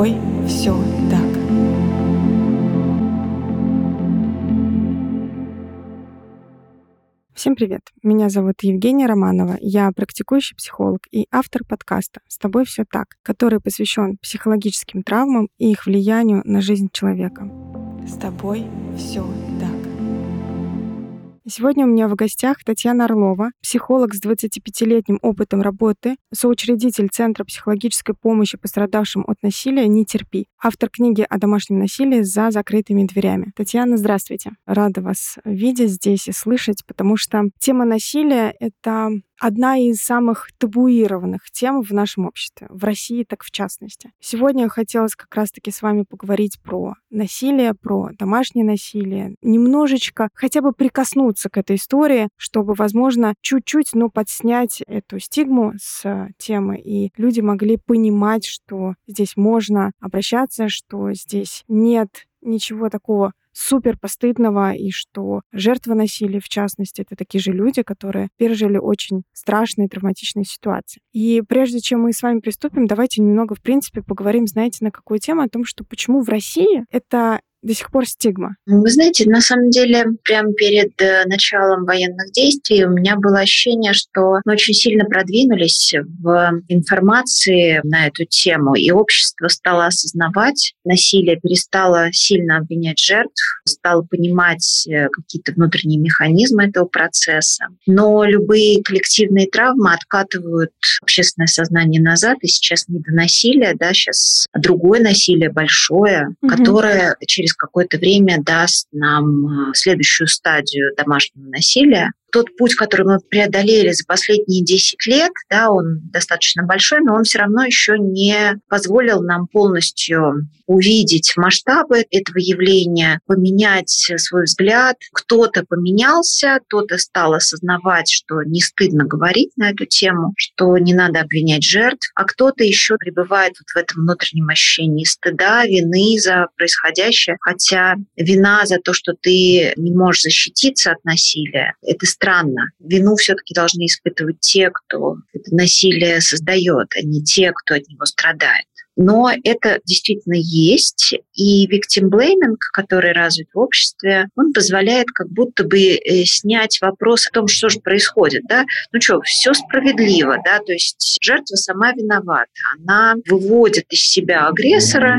тобой все так. Всем привет! Меня зовут Евгения Романова. Я практикующий психолог и автор подкаста «С тобой все так», который посвящен психологическим травмам и их влиянию на жизнь человека. С тобой все так. Сегодня у меня в гостях Татьяна Орлова, психолог с 25-летним опытом работы, соучредитель Центра психологической помощи пострадавшим от насилия «Не терпи», автор книги о домашнем насилии «За закрытыми дверями». Татьяна, здравствуйте. Рада вас видеть здесь и слышать, потому что тема насилия — это одна из самых табуированных тем в нашем обществе, в России так в частности. Сегодня хотелось как раз-таки с вами поговорить про насилие, про домашнее насилие, немножечко хотя бы прикоснуться к этой истории, чтобы, возможно, чуть-чуть, но подснять эту стигму с темы, и люди могли понимать, что здесь можно обращаться, что здесь нет ничего такого супер постыдного, и что жертвы насилия, в частности, это такие же люди, которые пережили очень страшные травматичные ситуации. И прежде чем мы с вами приступим, давайте немного, в принципе, поговорим, знаете, на какую тему, о том, что почему в России это до сих пор стигма? Вы знаете, на самом деле, прямо перед э, началом военных действий у меня было ощущение, что мы очень сильно продвинулись в информации на эту тему, и общество стало осознавать насилие, перестало сильно обвинять жертв, стало понимать э, какие-то внутренние механизмы этого процесса. Но любые коллективные травмы откатывают общественное сознание назад, и сейчас не до насилия, да, сейчас другое насилие большое, угу. которое через через какое-то время даст нам э, следующую стадию домашнего насилия, тот путь, который мы преодолели за последние 10 лет, да, он достаточно большой, но он все равно еще не позволил нам полностью увидеть масштабы этого явления, поменять свой взгляд. Кто-то поменялся, кто-то стал осознавать, что не стыдно говорить на эту тему, что не надо обвинять жертв, а кто-то еще пребывает вот в этом внутреннем ощущении стыда, вины за происходящее, хотя вина за то, что ты не можешь защититься от насилия, это странно. Вину все-таки должны испытывать те, кто это насилие создает, а не те, кто от него страдает. Но это действительно есть. И victim blaming, который развит в обществе, он позволяет как будто бы э, снять вопрос о том, что же происходит. Да? Ну что, все справедливо. Да? То есть жертва сама виновата. Она выводит из себя агрессора,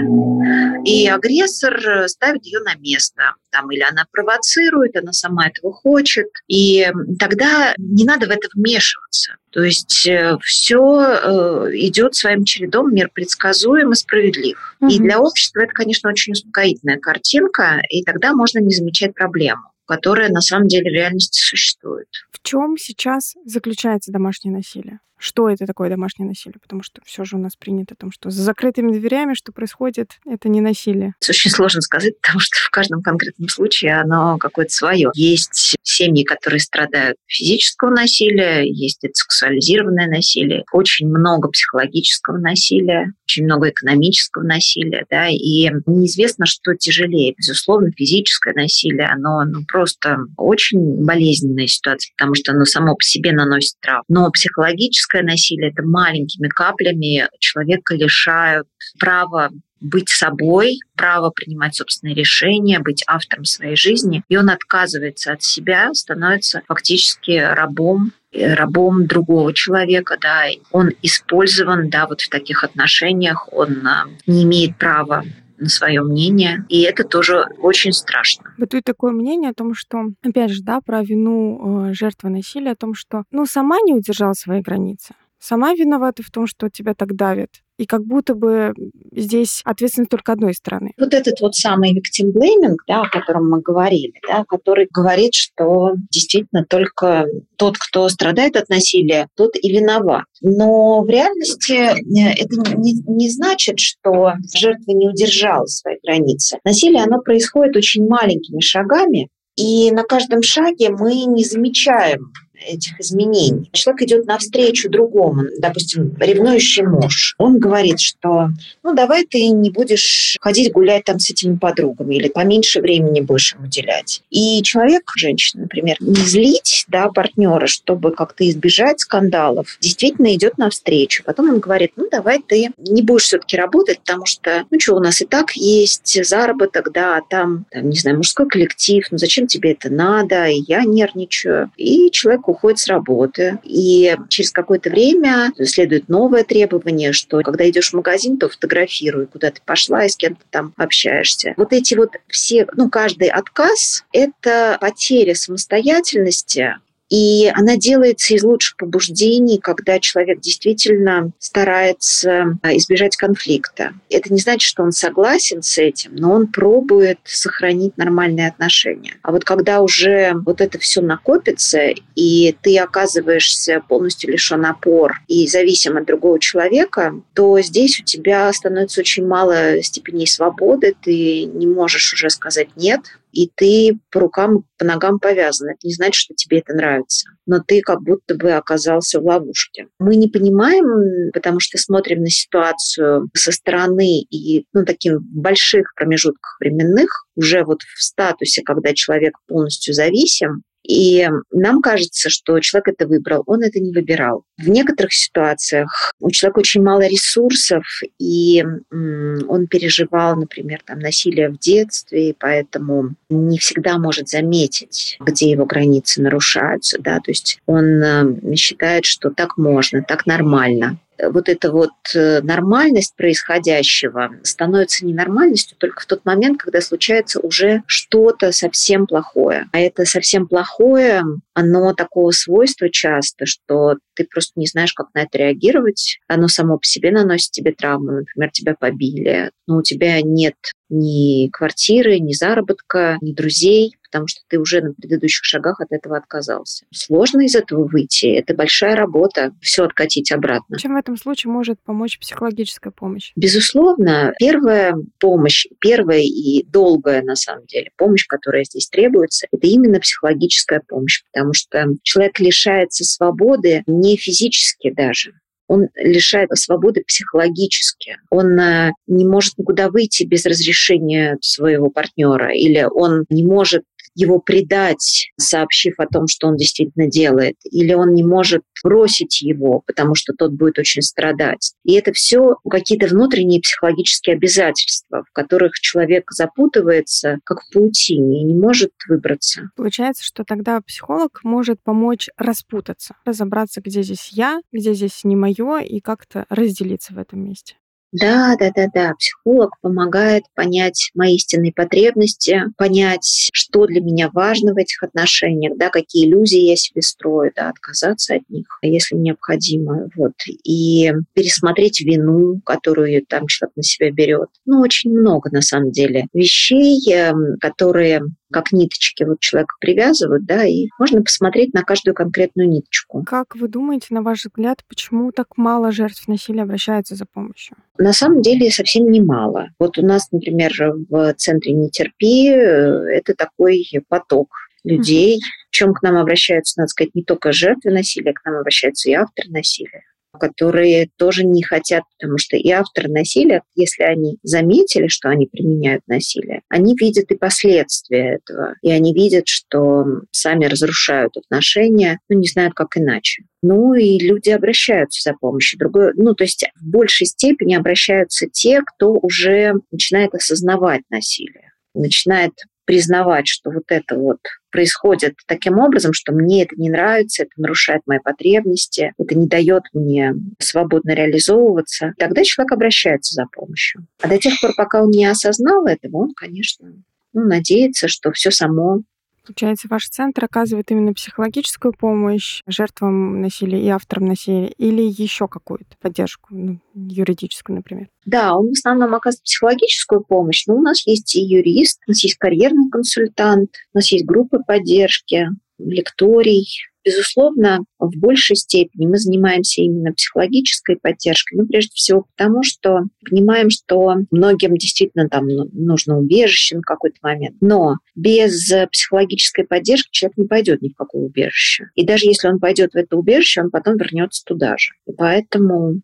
и агрессор ставит ее на место. Там, или она провоцирует, она сама этого хочет. И тогда не надо в это вмешиваться. То есть э, все э, идет своим чередом, мир предсказуем и справедлив. Угу. И для общества это, конечно, очень успокоительная картинка, и тогда можно не замечать проблему которая на самом деле в реальности существует. В чем сейчас заключается домашнее насилие? Что это такое домашнее насилие, потому что все же у нас принято о том, что за закрытыми дверями, что происходит, это не насилие. Очень сложно сказать, потому что в каждом конкретном случае оно какое-то свое. Есть семьи, которые страдают физического насилия, есть это сексуализированное насилие, очень много психологического насилия, очень много экономического насилия, да, и неизвестно, что тяжелее. Безусловно, физическое насилие, оно ну, просто очень болезненная ситуация, потому что оно само по себе наносит травму. Но психологическое насилие – это маленькими каплями человека лишают права быть собой, право принимать собственные решения, быть автором своей жизни, и он отказывается от себя, становится фактически рабом рабом другого человека, да, он использован, да, вот в таких отношениях, он а, не имеет права на свое мнение, и это тоже очень страшно. Бытует такое мнение о том, что, опять же, да, про вину э, жертвы насилия, о том, что, ну, сама не удержала свои границы, сама виновата в том, что тебя так давят, и как будто бы здесь ответственность только одной стороны. Вот этот вот самый victim blaming, да, о котором мы говорили, да, который говорит, что действительно только тот, кто страдает от насилия, тот и виноват. Но в реальности э, это не, не значит, что жертва не удержала свои границы. Насилие, оно происходит очень маленькими шагами, и на каждом шаге мы не замечаем этих изменений. Человек идет навстречу другому, допустим, ревнующий муж. Он говорит, что ну давай ты не будешь ходить гулять там с этими подругами или поменьше времени будешь им уделять. И человек, женщина, например, не злить да, партнера, чтобы как-то избежать скандалов, действительно идет навстречу. Потом он говорит, ну давай ты не будешь все-таки работать, потому что, ну что, у нас и так есть заработок, да, там, там, не знаю, мужской коллектив, ну зачем тебе это надо, и я нервничаю. И человек уходит с работы. И через какое-то время следует новое требование, что когда идешь в магазин, то фотографируй, куда ты пошла и с кем ты там общаешься. Вот эти вот все, ну, каждый отказ – это потеря самостоятельности, и она делается из лучших побуждений, когда человек действительно старается а, избежать конфликта. Это не значит, что он согласен с этим, но он пробует сохранить нормальные отношения. А вот когда уже вот это все накопится, и ты оказываешься полностью лишен опор и зависим от другого человека, то здесь у тебя становится очень мало степеней свободы, ты не можешь уже сказать «нет», и ты по рукам, по ногам повязан. Это не значит, что тебе это нравится. Но ты как будто бы оказался в ловушке. Мы не понимаем, потому что смотрим на ситуацию со стороны и ну, таких больших промежутках временных, уже вот в статусе, когда человек полностью зависим, и нам кажется, что человек это выбрал, он это не выбирал. В некоторых ситуациях у человека очень мало ресурсов, и он переживал, например, там, насилие в детстве, и поэтому не всегда может заметить, где его границы нарушаются. Да? То есть он э, считает, что так можно, так нормально вот эта вот э, нормальность происходящего становится ненормальностью только в тот момент, когда случается уже что-то совсем плохое. А это совсем плохое, оно такого свойства часто, что ты просто не знаешь, как на это реагировать. Оно само по себе наносит тебе травму. Например, тебя побили, но у тебя нет ни квартиры, ни заработка, ни друзей, потому что ты уже на предыдущих шагах от этого отказался. Сложно из этого выйти. Это большая работа, все откатить обратно. Чем в этом случае может помочь психологическая помощь? Безусловно, первая помощь, первая и долгая, на самом деле, помощь, которая здесь требуется, это именно психологическая помощь, потому что человек лишается свободы не физически даже, он лишает свободы психологически. Он э, не может никуда выйти без разрешения своего партнера, или он не может его предать, сообщив о том, что он действительно делает, или он не может бросить его, потому что тот будет очень страдать. И это все какие-то внутренние психологические обязательства, в которых человек запутывается, как в паутине, и не может выбраться. Получается, что тогда психолог может помочь распутаться, разобраться, где здесь я, где здесь не мое, и как-то разделиться в этом месте. Да, да, да, да. Психолог помогает понять мои истинные потребности, понять, что для меня важно в этих отношениях, да, какие иллюзии я себе строю, да, отказаться от них, если необходимо. Вот. И пересмотреть вину, которую там человек на себя берет. Ну, очень много, на самом деле, вещей, эм, которые как ниточки вот человека привязывают, да, и можно посмотреть на каждую конкретную ниточку. Как вы думаете, на ваш взгляд, почему так мало жертв насилия обращаются за помощью? На самом деле совсем немало. Вот у нас, например, в центре «Не терпи» э, это такой поток людей. Mm-hmm. Причем к нам обращаются, надо сказать, не только жертвы насилия, к нам обращаются и авторы насилия которые тоже не хотят, потому что и авторы насилия, если они заметили, что они применяют насилие, они видят и последствия этого, и они видят, что сами разрушают отношения, ну, не знают, как иначе. Ну и люди обращаются за помощью. Другое, ну, то есть в большей степени обращаются те, кто уже начинает осознавать насилие, начинает признавать, что вот это вот происходит таким образом, что мне это не нравится, это нарушает мои потребности, это не дает мне свободно реализовываться, тогда человек обращается за помощью. А до тех пор, пока он не осознал этого, он, конечно, ну, надеется, что все само Получается, ваш центр оказывает именно психологическую помощь жертвам насилия и авторам насилия или еще какую-то поддержку, ну, юридическую, например? Да, он в основном оказывает психологическую помощь, но у нас есть и юрист, у нас есть карьерный консультант, у нас есть группы поддержки, лекторий. Безусловно, в большей степени мы занимаемся именно психологической поддержкой, ну, прежде всего потому, что понимаем, что многим действительно там ну, нужно убежище на какой-то момент. Но без психологической поддержки человек не пойдет ни в какое убежище. И даже если он пойдет в это убежище, он потом вернется туда же. Поэтому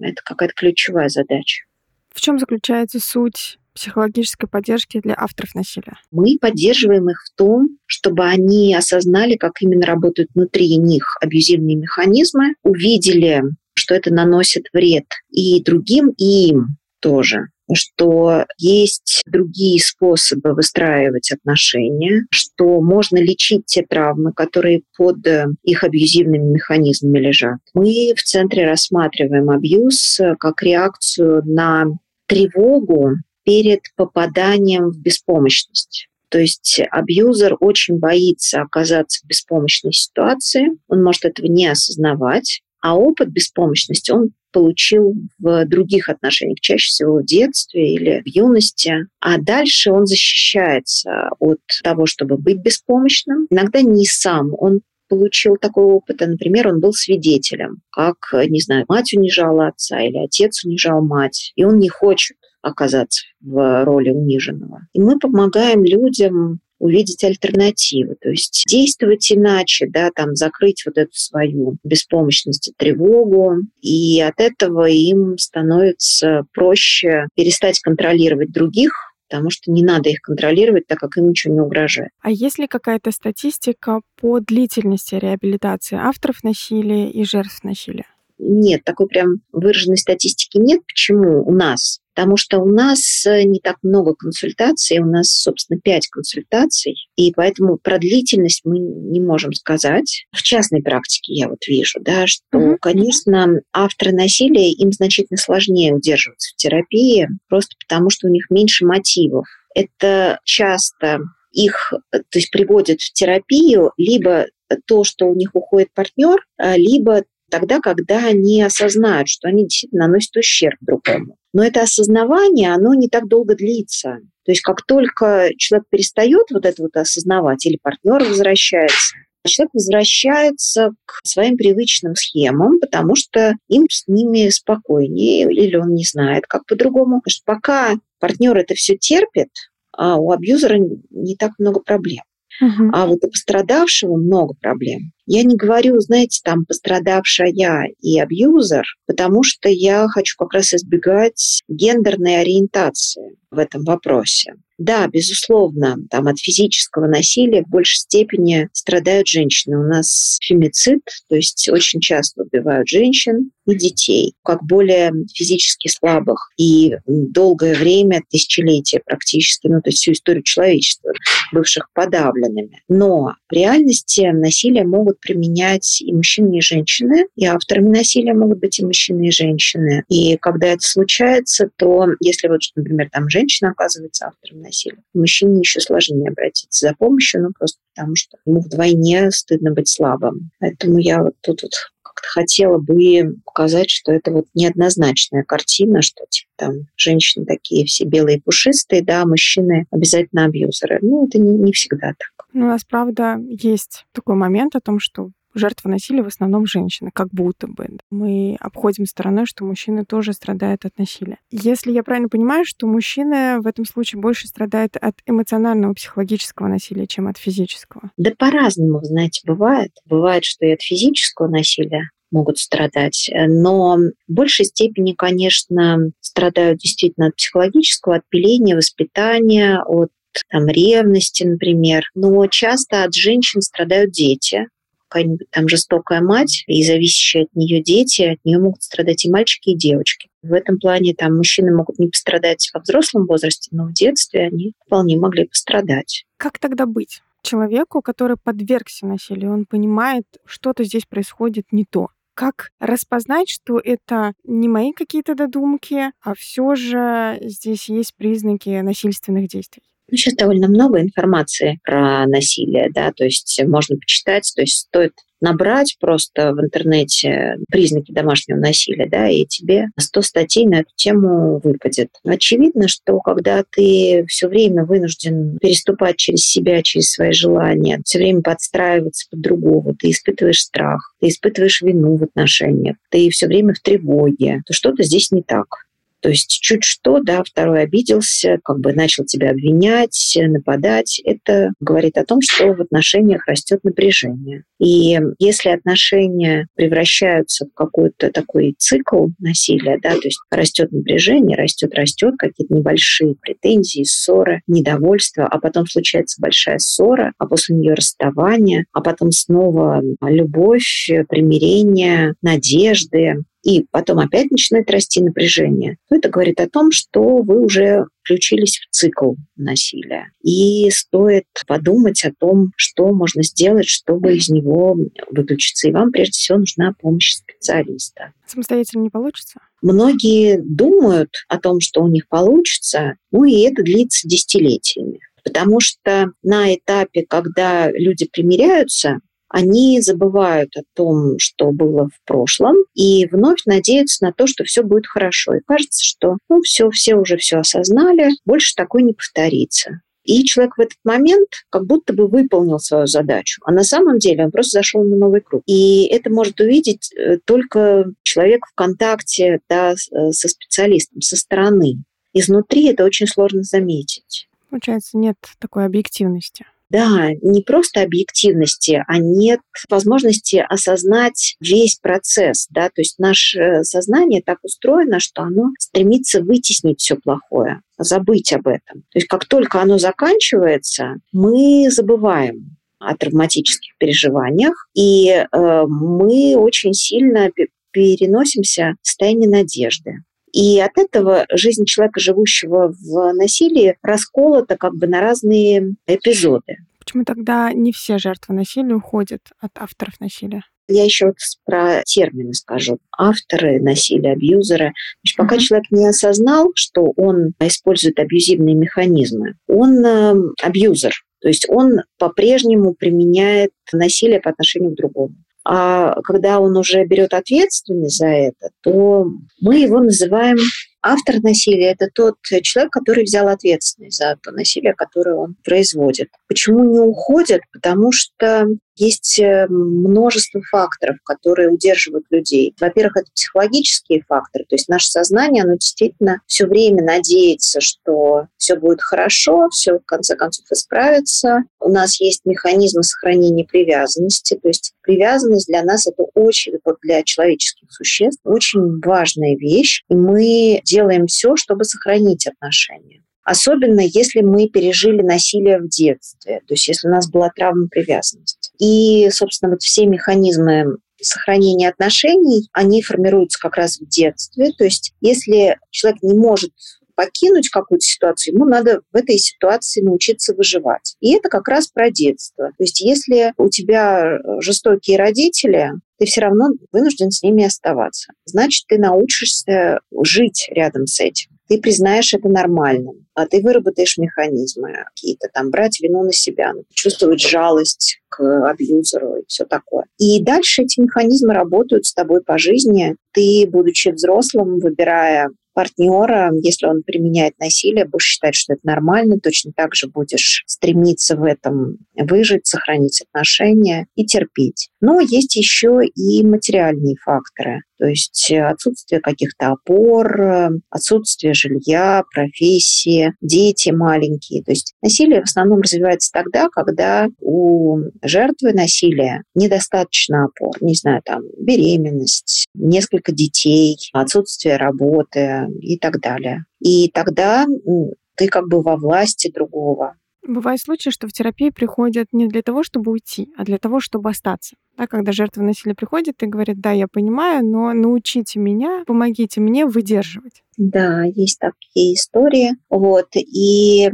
это какая-то ключевая задача. В чем заключается суть психологической поддержки для авторов насилия? Мы поддерживаем их в том, чтобы они осознали, как именно работают внутри них абьюзивные механизмы, увидели, что это наносит вред и другим, и им тоже что есть другие способы выстраивать отношения, что можно лечить те травмы, которые под их абьюзивными механизмами лежат. Мы в центре рассматриваем абьюз как реакцию на тревогу перед попаданием в беспомощность. То есть абьюзер очень боится оказаться в беспомощной ситуации, он может этого не осознавать, а опыт беспомощности он получил в других отношениях, чаще всего в детстве или в юности. А дальше он защищается от того, чтобы быть беспомощным. Иногда не сам, он получил такой опыт, например, он был свидетелем, как, не знаю, мать унижала отца или отец унижал мать, и он не хочет оказаться в роли униженного. И мы помогаем людям увидеть альтернативы, то есть действовать иначе, да, там закрыть вот эту свою беспомощность и тревогу, и от этого им становится проще перестать контролировать других, потому что не надо их контролировать, так как им ничего не угрожает. А есть ли какая-то статистика по длительности реабилитации авторов насилия и жертв насилия? Нет, такой прям выраженной статистики нет. Почему у нас? потому что у нас э, не так много консультаций, у нас, собственно, пять консультаций, и поэтому про длительность мы не можем сказать. В частной практике я вот вижу, да, что, mm-hmm. конечно, авторы насилия, им значительно сложнее удерживаться в терапии, просто потому что у них меньше мотивов. Это часто их то есть, приводит в терапию либо то, что у них уходит партнер, а, либо тогда, когда они осознают, что они действительно наносят ущерб другому. Но это осознавание, оно не так долго длится. То есть как только человек перестает вот это вот осознавать, или партнер возвращается, человек возвращается к своим привычным схемам, потому что им с ними спокойнее, или он не знает, как по-другому. Потому что пока партнер это все терпит, а у абьюзера не так много проблем. Uh-huh. А вот у пострадавшего много проблем. Я не говорю, знаете, там пострадавшая и абьюзер, потому что я хочу как раз избегать гендерной ориентации в этом вопросе. Да, безусловно, там от физического насилия в большей степени страдают женщины. У нас фемицид, то есть очень часто убивают женщин и детей, как более физически слабых. И долгое время, тысячелетия практически, ну то есть всю историю человечества, бывших подавленными. Но в реальности насилие могут применять и мужчины, и женщины, и авторами насилия могут быть и мужчины, и женщины. И когда это случается, то если вот, например, там женщина оказывается автором насилия. Мужчине еще сложнее обратиться за помощью, ну просто потому что ему вдвойне стыдно быть слабым. Поэтому я вот тут вот как-то хотела бы показать, что это вот неоднозначная картина, что типа там женщины такие все белые пушистые, да, а мужчины обязательно абьюзеры. Ну, это не, не всегда так. Ну, у нас, правда, есть такой момент о том, что жертвы насилия в основном женщины, как будто бы. Мы обходим стороной, что мужчины тоже страдают от насилия. Если я правильно понимаю, что мужчины в этом случае больше страдают от эмоционального, психологического насилия, чем от физического? Да по-разному, знаете, бывает. Бывает, что и от физического насилия могут страдать. Но в большей степени, конечно, страдают действительно от психологического, от пиления, воспитания, от там, ревности, например. Но часто от женщин страдают дети, какая-нибудь там жестокая мать и зависящие от нее дети, от нее могут страдать и мальчики, и девочки. В этом плане там мужчины могут не пострадать во взрослом возрасте, но в детстве они вполне могли пострадать. Как тогда быть? Человеку, который подвергся насилию, он понимает, что-то здесь происходит не то. Как распознать, что это не мои какие-то додумки, а все же здесь есть признаки насильственных действий? Ну, сейчас довольно много информации про насилие, да, то есть можно почитать, то есть стоит набрать просто в интернете признаки домашнего насилия, да, и тебе 100 статей на эту тему выпадет. Очевидно, что когда ты все время вынужден переступать через себя, через свои желания, все время подстраиваться под другого, ты испытываешь страх, ты испытываешь вину в отношениях, ты все время в тревоге, то что-то здесь не так. То есть чуть что, да, второй обиделся, как бы начал тебя обвинять, нападать. Это говорит о том, что в отношениях растет напряжение. И если отношения превращаются в какой-то такой цикл насилия, да, то есть растет напряжение, растет, растет, какие-то небольшие претензии, ссоры, недовольство, а потом случается большая ссора, а после нее расставание, а потом снова любовь, примирение, надежды, и потом опять начинает расти напряжение, то это говорит о том, что вы уже включились в цикл насилия. И стоит подумать о том, что можно сделать, чтобы из него выключиться. И вам прежде всего нужна помощь специалиста. Самостоятельно не получится? Многие думают о том, что у них получится, ну и это длится десятилетиями. Потому что на этапе, когда люди примиряются, они забывают о том, что было в прошлом, и вновь надеются на то, что все будет хорошо. И кажется, что ну все, все уже все осознали, больше такое не повторится. И человек в этот момент как будто бы выполнил свою задачу. А на самом деле он просто зашел на новый круг. И это может увидеть э, только человек в контакте да, э, со специалистом, со стороны. Изнутри это очень сложно заметить. Получается, нет такой объективности. Да, не просто объективности, а нет возможности осознать весь процесс. Да? То есть наше сознание так устроено, что оно стремится вытеснить все плохое, забыть об этом. То есть как только оно заканчивается, мы забываем о травматических переживаниях, и э, мы очень сильно переносимся в состояние надежды. И от этого жизнь человека, живущего в насилии, расколота как бы на разные эпизоды. Почему тогда не все жертвы насилия уходят от авторов насилия? Я еще вот про термины скажу. Авторы насилия, абьюзеры. Значит, пока uh-huh. человек не осознал, что он использует абьюзивные механизмы, он э, абьюзер. То есть он по-прежнему применяет насилие по отношению к другому. А когда он уже берет ответственность за это, то мы его называем автор насилия. Это тот человек, который взял ответственность за то насилие, которое он производит. Почему не уходят? Потому что есть э, множество факторов, которые удерживают людей. Во-первых, это психологические факторы, то есть наше сознание, оно действительно все время надеется, что все будет хорошо, все в конце концов исправится. У нас есть механизмы сохранения привязанности, то есть привязанность для нас это очень, вот для человеческих существ, очень важная вещь, и мы делаем все, чтобы сохранить отношения. Особенно если мы пережили насилие в детстве, то есть если у нас была травма привязанности. И, собственно, вот все механизмы сохранения отношений, они формируются как раз в детстве. То есть если человек не может покинуть какую-то ситуацию, ему надо в этой ситуации научиться выживать. И это как раз про детство. То есть если у тебя жестокие родители, ты все равно вынужден с ними оставаться. Значит, ты научишься жить рядом с этим ты признаешь это нормальным, а ты выработаешь механизмы какие-то, там, брать вину на себя, чувствовать жалость к абьюзеру и все такое. И дальше эти механизмы работают с тобой по жизни. Ты, будучи взрослым, выбирая партнера, если он применяет насилие, будешь считать, что это нормально, точно так же будешь стремиться в этом выжить, сохранить отношения и терпеть. Но есть еще и материальные факторы. То есть э, отсутствие каких-то опор, э, отсутствие жилья, профессии, дети маленькие. То есть насилие в основном развивается тогда, когда у жертвы насилия недостаточно опор. Не знаю, там беременность, несколько детей, отсутствие работы и так далее. И тогда ты как бы во власти другого. Бывают случаи, что в терапии приходят не для того, чтобы уйти, а для того, чтобы остаться. Да, когда жертва насилия приходит и говорит, да, я понимаю, но научите меня, помогите мне выдерживать. Да, есть такие истории. Вот. И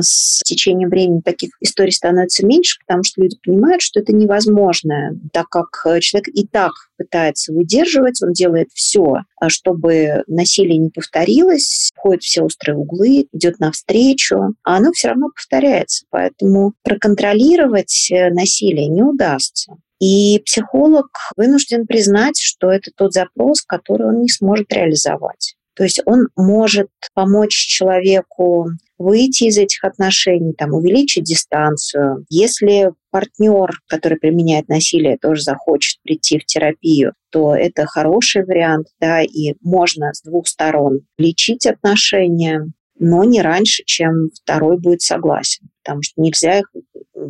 с течением времени таких историй становится меньше, потому что люди понимают, что это невозможно, так как человек и так пытается выдерживать, он делает все, а чтобы насилие не повторилось, входит все острые углы, идет навстречу, а оно все равно повторяется. Поэтому проконтролировать э, насилие не удастся. И психолог вынужден признать, что это тот запрос, который он не сможет реализовать. То есть он может помочь человеку выйти из этих отношений, там, увеличить дистанцию. Если партнер, который применяет насилие, тоже захочет прийти в терапию, то это хороший вариант, да, и можно с двух сторон лечить отношения, но не раньше, чем второй будет согласен, потому что нельзя их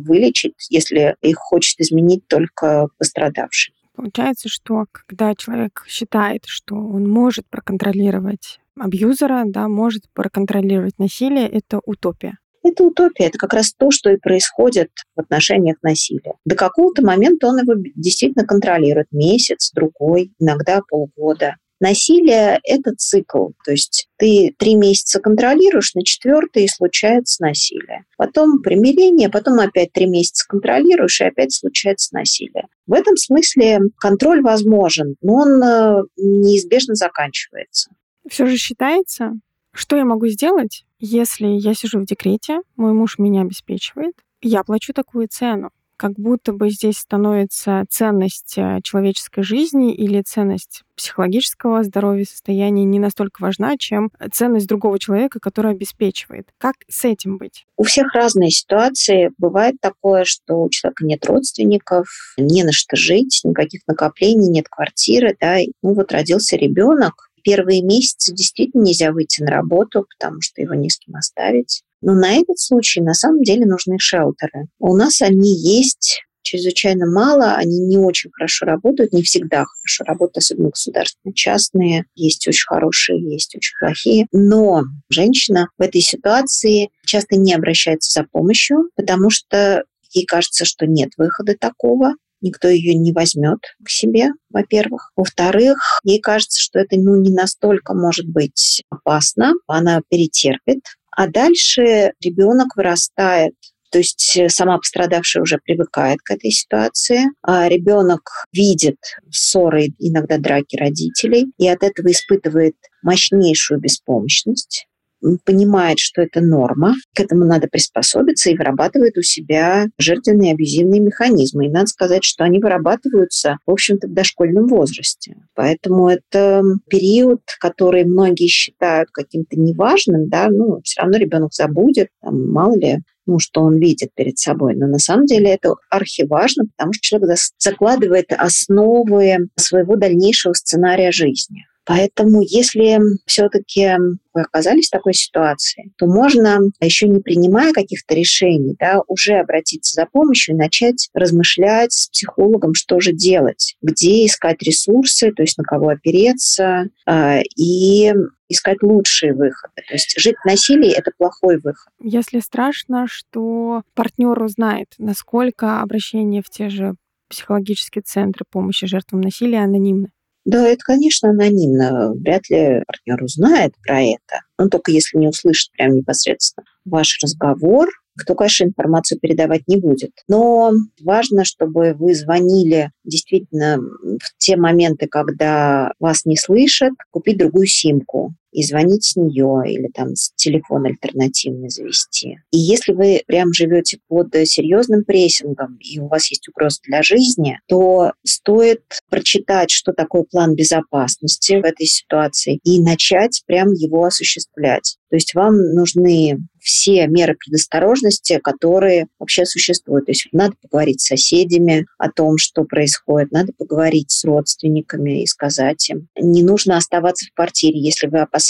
вылечить, если их хочет изменить только пострадавший. Получается, что когда человек считает, что он может проконтролировать абьюзера, да, может проконтролировать насилие, это утопия. Это утопия, это как раз то, что и происходит в отношениях насилия. До какого-то момента он его действительно контролирует. Месяц, другой, иногда полгода. Насилие – это цикл, то есть ты три месяца контролируешь, на четвертый случается насилие. Потом примирение, потом опять три месяца контролируешь, и опять случается насилие. В этом смысле контроль возможен, но он э, неизбежно заканчивается. Все же считается, что я могу сделать, если я сижу в декрете, мой муж меня обеспечивает, я плачу такую цену как будто бы здесь становится ценность э, человеческой жизни или ценность психологического здоровья, состояния не настолько важна, чем ценность другого человека, который обеспечивает. Как с этим быть? У всех разные ситуации. Бывает такое, что у человека нет родственников, не на что жить, никаких накоплений, нет квартиры, да, ну вот родился ребенок, первые месяцы действительно нельзя выйти на работу, потому что его не с кем оставить. Но на этот случай на самом деле нужны шелтеры. У нас они есть чрезвычайно мало, они не очень хорошо работают, не всегда хорошо работают, особенно государственные, частные, есть очень хорошие, есть очень плохие. Но женщина в этой ситуации часто не обращается за помощью, потому что ей кажется, что нет выхода такого, никто ее не возьмет к себе, во-первых. Во-вторых, ей кажется, что это ну, не настолько может быть опасно, она перетерпит, а дальше ребенок вырастает то есть э, сама пострадавшая уже привыкает к этой ситуации. А ребенок видит ссоры, иногда драки родителей, и от этого испытывает мощнейшую беспомощность понимает, что это норма, к этому надо приспособиться и вырабатывает у себя жертвенные абьюзивные механизмы. И надо сказать, что они вырабатываются, в общем-то, в дошкольном возрасте. Поэтому это период, который многие считают каким-то неважным, да, ну, все равно ребенок забудет, там, мало ли, ну, что он видит перед собой. Но на самом деле это архиважно, потому что человек закладывает основы своего дальнейшего сценария жизни. Поэтому, если все-таки вы оказались в такой ситуации, то можно, еще не принимая каких-то решений, да, уже обратиться за помощью и начать размышлять с психологом, что же делать, где искать ресурсы, то есть на кого опереться, э, и искать лучшие выходы. То есть жить в насилии – это плохой выход. Если страшно, что партнер узнает, насколько обращение в те же психологические центры помощи жертвам насилия анонимны, да, это, конечно, анонимно. Вряд ли партнер узнает про это. Но только если не услышит прям непосредственно ваш разговор, кто, конечно, информацию передавать не будет. Но важно, чтобы вы звонили действительно в те моменты, когда вас не слышат, купить другую симку и звонить с нее или там с телефона альтернативный завести. И если вы прям живете под серьезным прессингом и у вас есть угроза для жизни, то стоит прочитать, что такое план безопасности в этой ситуации и начать прям его осуществлять. То есть вам нужны все меры предосторожности, которые вообще существуют. То есть надо поговорить с соседями о том, что происходит, надо поговорить с родственниками и сказать им. Не нужно оставаться в квартире, если вы опасаетесь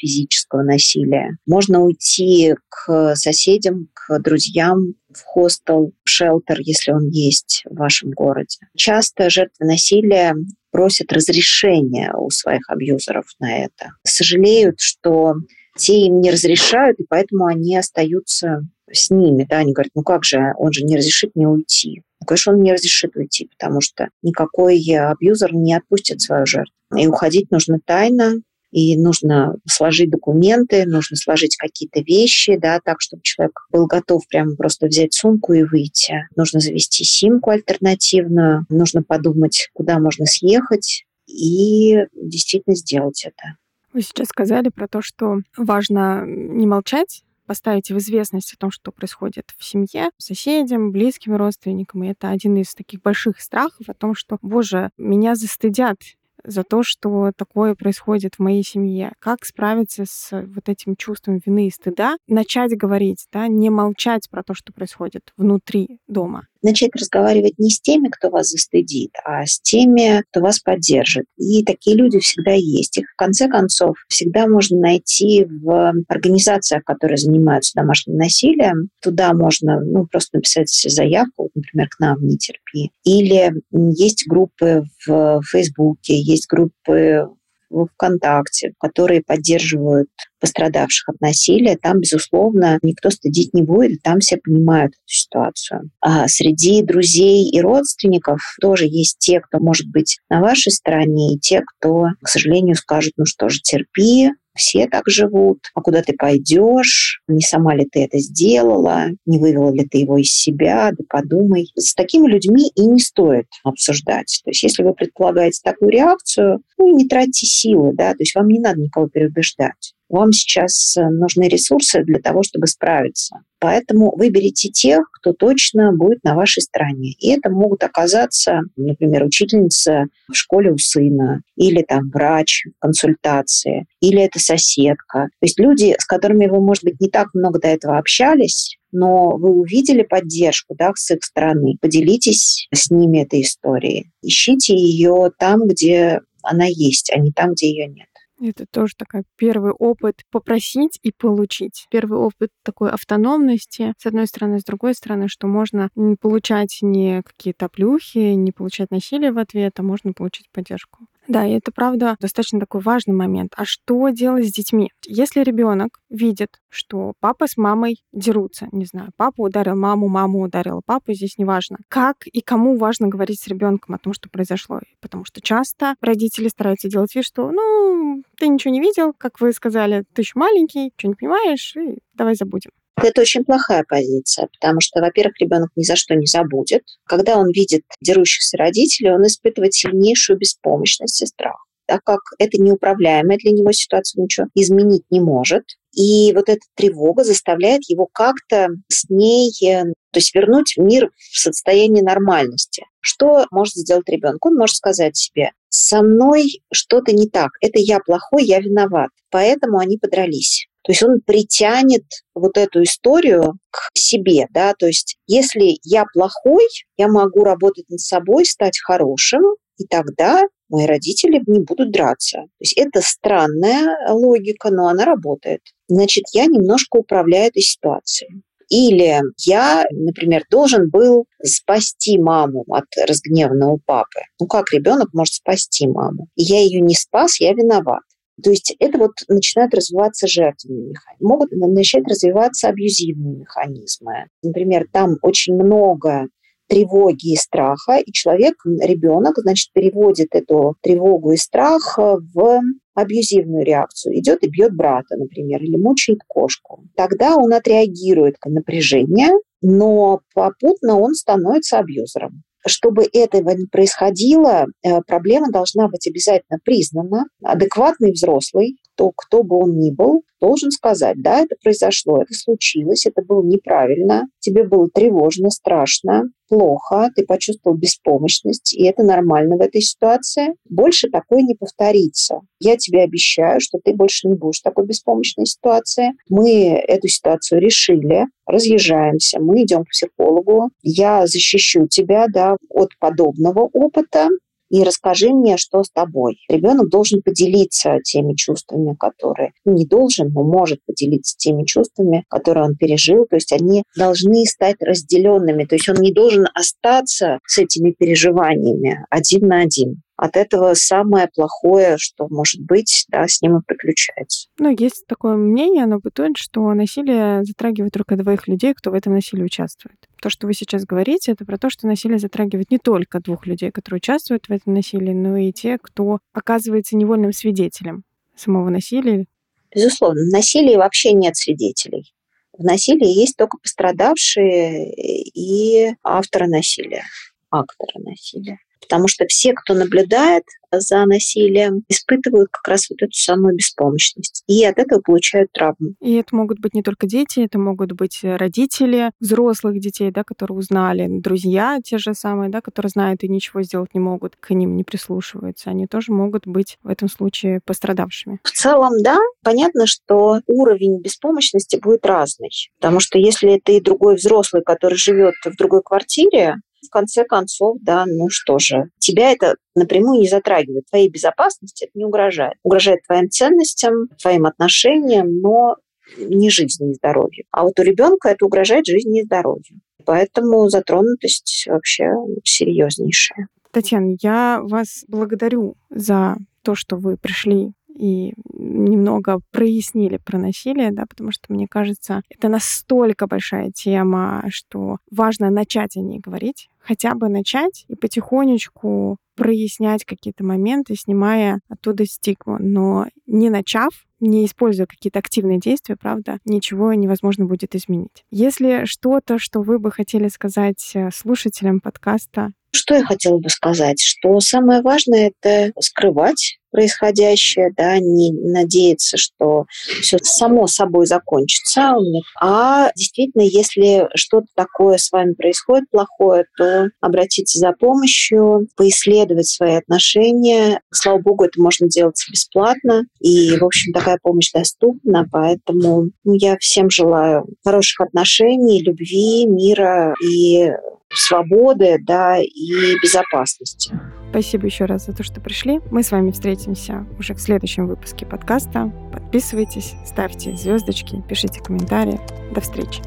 физического насилия. Можно уйти к соседям, к друзьям, в хостел, в шелтер, если он есть в вашем городе. Часто жертвы насилия просят разрешения у своих абьюзеров на это. Сожалеют, что те им не разрешают, и поэтому они остаются с ними, да, они говорят, ну как же, он же не разрешит мне уйти. Ну, конечно, он не разрешит уйти, потому что никакой абьюзер не отпустит свою жертву. И уходить нужно тайно, и нужно сложить документы, нужно сложить какие-то вещи, да, так, чтобы человек был готов прямо просто взять сумку и выйти. Нужно завести симку альтернативную, нужно подумать, куда можно съехать и действительно сделать это. Вы сейчас сказали про то, что важно не молчать, поставить в известность о том, что происходит в семье, соседям, близким родственникам. И это один из таких больших страхов о том, что, боже, меня застыдят, за то, что такое происходит в моей семье. Как справиться с вот этим чувством вины и стыда? Начать говорить, да, не молчать про то, что происходит внутри дома начать разговаривать не с теми, кто вас застыдит, а с теми, кто вас поддержит. И такие люди всегда есть. Их, в конце концов, всегда можно найти в организациях, которые занимаются домашним насилием. Туда можно ну, просто написать заявку, например, к нам в «Не терпи». Или есть группы в Фейсбуке, есть группы в ВКонтакте, которые поддерживают пострадавших от насилия, там, безусловно, никто стыдить не будет, там все понимают эту ситуацию. А среди друзей и родственников тоже есть те, кто может быть на вашей стороне, и те, кто, к сожалению, скажут, ну что же, терпи, все так живут, а куда ты пойдешь, не сама ли ты это сделала, не вывела ли ты его из себя, да подумай. С такими людьми и не стоит обсуждать. То есть если вы предполагаете такую реакцию, ну, не тратьте силы, да, то есть вам не надо никого переубеждать. Вам сейчас э, нужны ресурсы для того, чтобы справиться. Поэтому выберите тех, кто точно будет на вашей стороне. И это могут оказаться, например, учительница в школе у сына, или там врач в консультации, или это соседка. То есть люди, с которыми вы, может быть, не так много до этого общались, но вы увидели поддержку да, с их стороны, поделитесь с ними этой историей. Ищите ее там, где она есть, а не там, где ее нет. Это тоже такой первый опыт попросить и получить. Первый опыт такой автономности, с одной стороны, с другой стороны, что можно не получать не какие-то плюхи, не получать насилие в ответ, а можно получить поддержку. Да, и это правда достаточно такой важный момент. А что делать с детьми? Если ребенок видит, что папа с мамой дерутся, не знаю, папа ударил маму, мама ударила папу, здесь неважно. Как и кому важно говорить с ребенком о том, что произошло? Потому что часто родители стараются делать вид, что, ну, ты ничего не видел, как вы сказали, ты еще маленький, что не понимаешь, и давай забудем. Это очень плохая позиция, потому что, во-первых, ребенок ни за что не забудет. Когда он видит дерущихся родителей, он испытывает сильнейшую беспомощность и страх так как это неуправляемая для него ситуация, ничего изменить не может. И вот эта тревога заставляет его как-то с ней, то есть вернуть мир в состояние нормальности. Что может сделать ребенок? Он может сказать себе, со мной что-то не так, это я плохой, я виноват, поэтому они подрались. То есть он притянет вот эту историю к себе, да, то есть если я плохой, я могу работать над собой, стать хорошим, и тогда мои родители не будут драться. То есть это странная логика, но она работает. Значит, я немножко управляю этой ситуацией. Или я, например, должен был спасти маму от разгневанного папы. Ну как ребенок может спасти маму? Я ее не спас, я виноват. То есть это вот начинают развиваться жертвенные механизмы. Могут начать развиваться абьюзивные механизмы. Например, там очень много тревоги и страха, и человек, ребенок, значит, переводит эту тревогу и страх в абьюзивную реакцию. Идет и бьет брата, например, или мучает кошку. Тогда он отреагирует на напряжение, но попутно он становится абьюзером чтобы этого не происходило, э, проблема должна быть обязательно признана. Адекватный взрослый, то кто бы он ни был, должен сказать, да, это произошло, это случилось, это было неправильно, тебе было тревожно, страшно, плохо, ты почувствовал беспомощность, и это нормально в этой ситуации. Больше такое не повторится. Я тебе обещаю, что ты больше не будешь в такой беспомощной ситуации. Мы эту ситуацию решили, разъезжаемся, мы идем к психологу, я защищу тебя да, от подобного опыта, и расскажи мне, что с тобой. Ребенок должен поделиться теми чувствами, которые ну, не должен, но может поделиться теми чувствами, которые он пережил. То есть они должны стать разделенными. То есть он не должен остаться с этими переживаниями один на один. От этого самое плохое, что может быть, да, с ним и приключается. Ну, есть такое мнение, оно бытует, что насилие затрагивает только двоих людей, кто в этом насилии участвует. То, что вы сейчас говорите, это про то, что насилие затрагивает не только двух людей, которые участвуют в этом насилии, но и те, кто оказывается невольным свидетелем самого насилия. Безусловно, в насилии вообще нет свидетелей. В насилии есть только пострадавшие и авторы насилия, акторы насилия. Потому что все, кто наблюдает за насилием, испытывают как раз вот эту самую беспомощность. И от этого получают травму. И это могут быть не только дети, это могут быть родители взрослых детей, да, которые узнали, друзья те же самые, да, которые знают и ничего сделать не могут, к ним не прислушиваются. Они тоже могут быть в этом случае пострадавшими. В целом, да, понятно, что уровень беспомощности будет разный. Потому что если это и другой взрослый, который живет в другой квартире, в конце концов, да, ну что же, тебя это напрямую не затрагивает. Твоей безопасности это не угрожает. Угрожает твоим ценностям, твоим отношениям, но не жизни, не здоровью. А вот у ребенка это угрожает жизни и здоровью. Поэтому затронутость вообще серьезнейшая. Татьяна, я вас благодарю за то, что вы пришли и немного прояснили про насилие, да, потому что, мне кажется, это настолько большая тема, что важно начать о ней говорить, хотя бы начать и потихонечку прояснять какие-то моменты, снимая оттуда стигму. Но не начав, не используя какие-то активные действия, правда, ничего невозможно будет изменить. Если что-то, что вы бы хотели сказать э, слушателям подкаста, что я хотела бы сказать? Что самое важное – это скрывать происходящее, да, не надеяться, что все само собой закончится, а действительно, если что-то такое с вами происходит плохое, то обратиться за помощью, поисследовать свои отношения. Слава богу, это можно делать бесплатно, и, в общем, такая помощь доступна, поэтому ну, я всем желаю хороших отношений, любви, мира и свободы да, и безопасности. Спасибо еще раз за то, что пришли. Мы с вами встретимся уже в следующем выпуске подкаста. Подписывайтесь, ставьте звездочки, пишите комментарии. До встречи.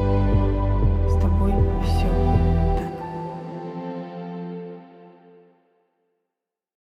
thank you